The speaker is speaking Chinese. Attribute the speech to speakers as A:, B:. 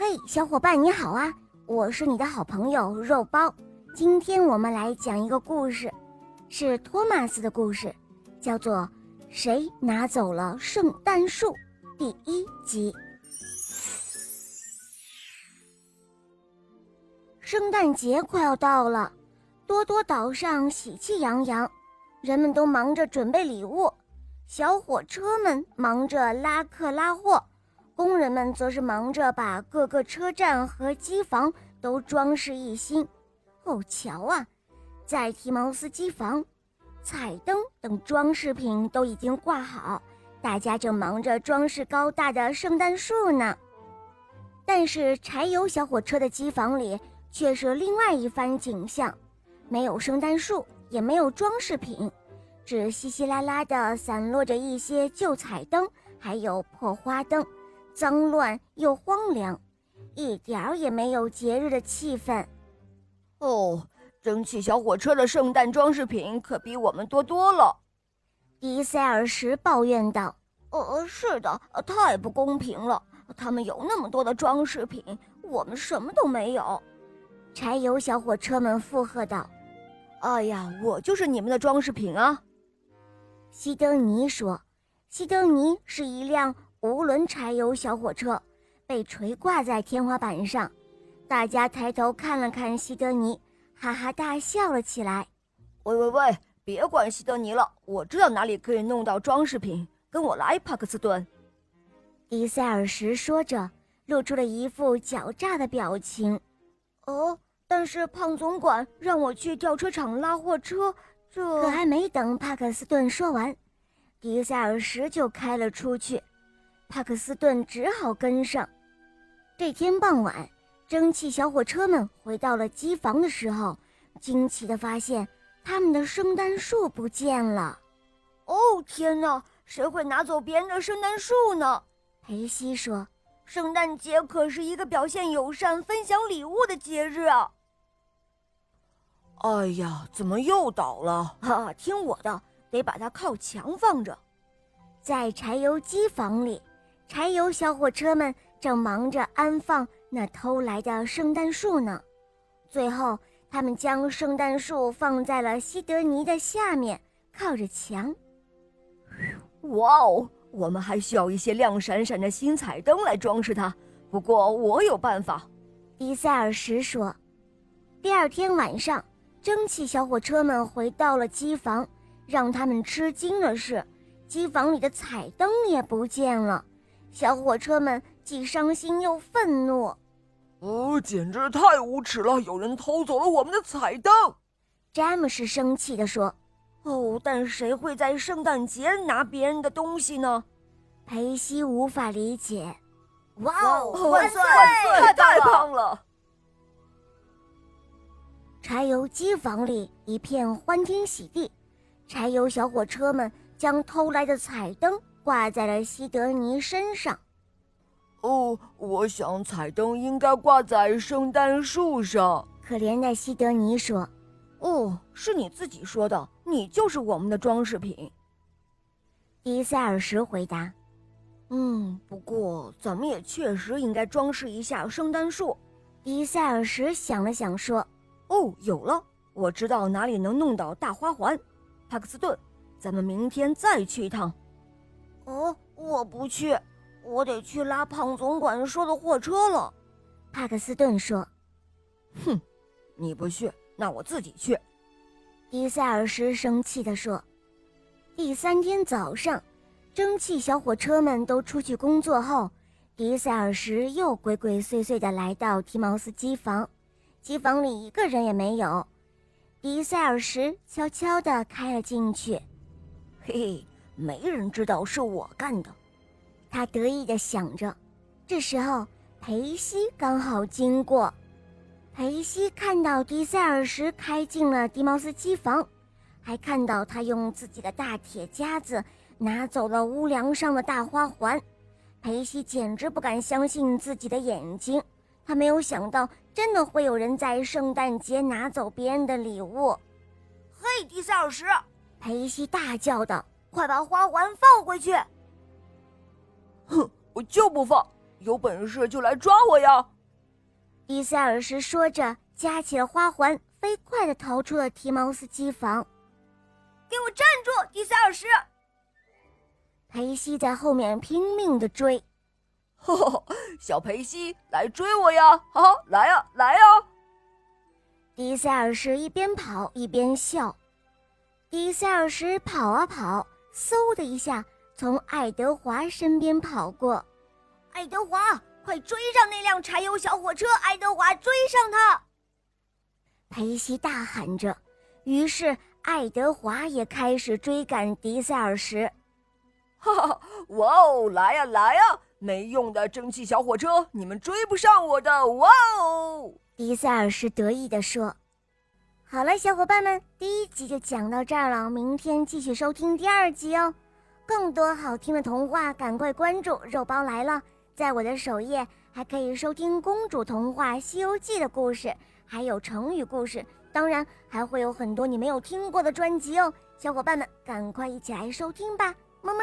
A: 嘿，小伙伴你好啊！我是你的好朋友肉包。今天我们来讲一个故事，是托马斯的故事，叫做《谁拿走了圣诞树》第一集。圣诞节快要到了，多多岛上喜气洋洋，人们都忙着准备礼物，小火车们忙着拉客拉货。工人们则是忙着把各个车站和机房都装饰一新。哦，瞧啊，在提毛斯机房，彩灯等装饰品都已经挂好，大家正忙着装饰高大的圣诞树呢。但是柴油小火车的机房里却是另外一番景象，没有圣诞树，也没有装饰品，只稀稀拉拉地散落着一些旧彩灯，还有破花灯。脏乱又荒凉，一点儿也没有节日的气氛。
B: 哦，蒸汽小火车的圣诞装饰品可比我们多多了。
A: 迪塞尔什抱怨道：“
C: 呃，是的，太不公平了。他们有那么多的装饰品，我们什么都没有。”
A: 柴油小火车们附和道：“
B: 哎呀，我就是你们的装饰品啊！”
A: 西登尼说：“西登尼是一辆。”无轮柴油小火车被垂挂在天花板上，大家抬头看了看西德尼，哈哈大笑了起来。
B: 喂喂喂，别管西德尼了，我知道哪里可以弄到装饰品，跟我来，帕克斯顿。
A: 迪塞尔什说着，露出了一副狡诈的表情。
C: 哦，但是胖总管让我去吊车厂拉货车，这
A: 可还没等帕克斯顿说完，迪塞尔什就开了出去。帕克斯顿只好跟上。这天傍晚，蒸汽小火车们回到了机房的时候，惊奇地发现他们的圣诞树不见了。哦，
C: 天哪！谁会拿走别人的圣诞树呢？
A: 裴西说：“
C: 圣诞节可是一个表现友善、分享礼物的节日啊！”
B: 哎呀，怎么又倒了？
C: 哈，听我的，得把它靠墙放着。
A: 在柴油机房里。柴油小火车们正忙着安放那偷来的圣诞树呢。最后，他们将圣诞树放在了西德尼的下面，靠着墙。
B: 哇哦，我们还需要一些亮闪闪的新彩灯来装饰它。不过，我有办法。
A: 迪塞尔什说。第二天晚上，蒸汽小火车们回到了机房。让他们吃惊的是，机房里的彩灯也不见了。小火车们既伤心又愤怒，
D: 哦，简直太无耻了！有人偷走了我们的彩灯。
A: 詹姆斯生气地说：“
C: 哦，但谁会在圣诞节拿别人的东西呢？”
A: 裴西无法理解。
C: 哇哦，万岁！
B: 太棒了！
A: 柴油机房里一片欢天喜地，柴油小火车们将偷来的彩灯。挂在了西德尼身上。
D: 哦，我想彩灯应该挂在圣诞树上。
A: 可怜的西德尼说：“
B: 哦，是你自己说的，你就是我们的装饰品。”
A: 迪塞尔什回答：“
B: 嗯，不过咱们也确实应该装饰一下圣诞树。”
A: 迪塞尔什想了想说：“
B: 哦，有了，我知道哪里能弄到大花环。帕克斯顿，咱们明天再去一趟。”
C: 我不去，我得去拉胖总管说的货车了。
A: 帕克斯顿说：“
B: 哼，你不去，那我自己去。”
A: 迪塞尔什生气地说。第三天早上，蒸汽小火车们都出去工作后，迪塞尔什又鬼鬼祟祟地来到提毛斯机房。机房里一个人也没有，迪塞尔什悄悄地开了进去。
C: 嘿嘿。没人知道是我干的，
A: 他得意地想着。这时候，裴西刚好经过。裴西看到迪塞尔什开进了迪茅斯机房，还看到他用自己的大铁夹子拿走了屋梁上的大花环。裴西简直不敢相信自己的眼睛，他没有想到真的会有人在圣诞节拿走别人的礼物。
C: 嘿，迪塞尔什！
A: 裴西大叫道。
C: 快把花环放回去！
D: 哼，我就不放！有本事就来抓我呀！
A: 迪塞尔什说着，夹起了花环，飞快的逃出了提毛斯机房。
C: 给我站住，迪塞尔什！
A: 裴西在后面拼命的追。
D: 小裴西，来追我呀！好，来呀，来呀！
A: 迪塞尔什一边跑一边笑。迪塞尔什跑啊跑，嗖的一下从爱德华身边跑过。
C: 爱德华，快追上那辆柴油小火车！爱德华，追上他！
A: 佩西大喊着。于是爱德华也开始追赶迪塞尔时。
D: 哈哈，哇哦，来呀来呀！没用的蒸汽小火车，你们追不上我的！哇哦！
A: 迪塞尔什得意地说：“好了，小伙伴们，第一集就讲到这儿了，明天继续收听第二集哦。更多好听的童话，赶快关注肉包来了。在我的首页还可以收听公主童话《西游记》的故事，还有成语故事，当然还会有很多你没有听过的专辑哦。小伙伴们，赶快一起来收听吧，么么。”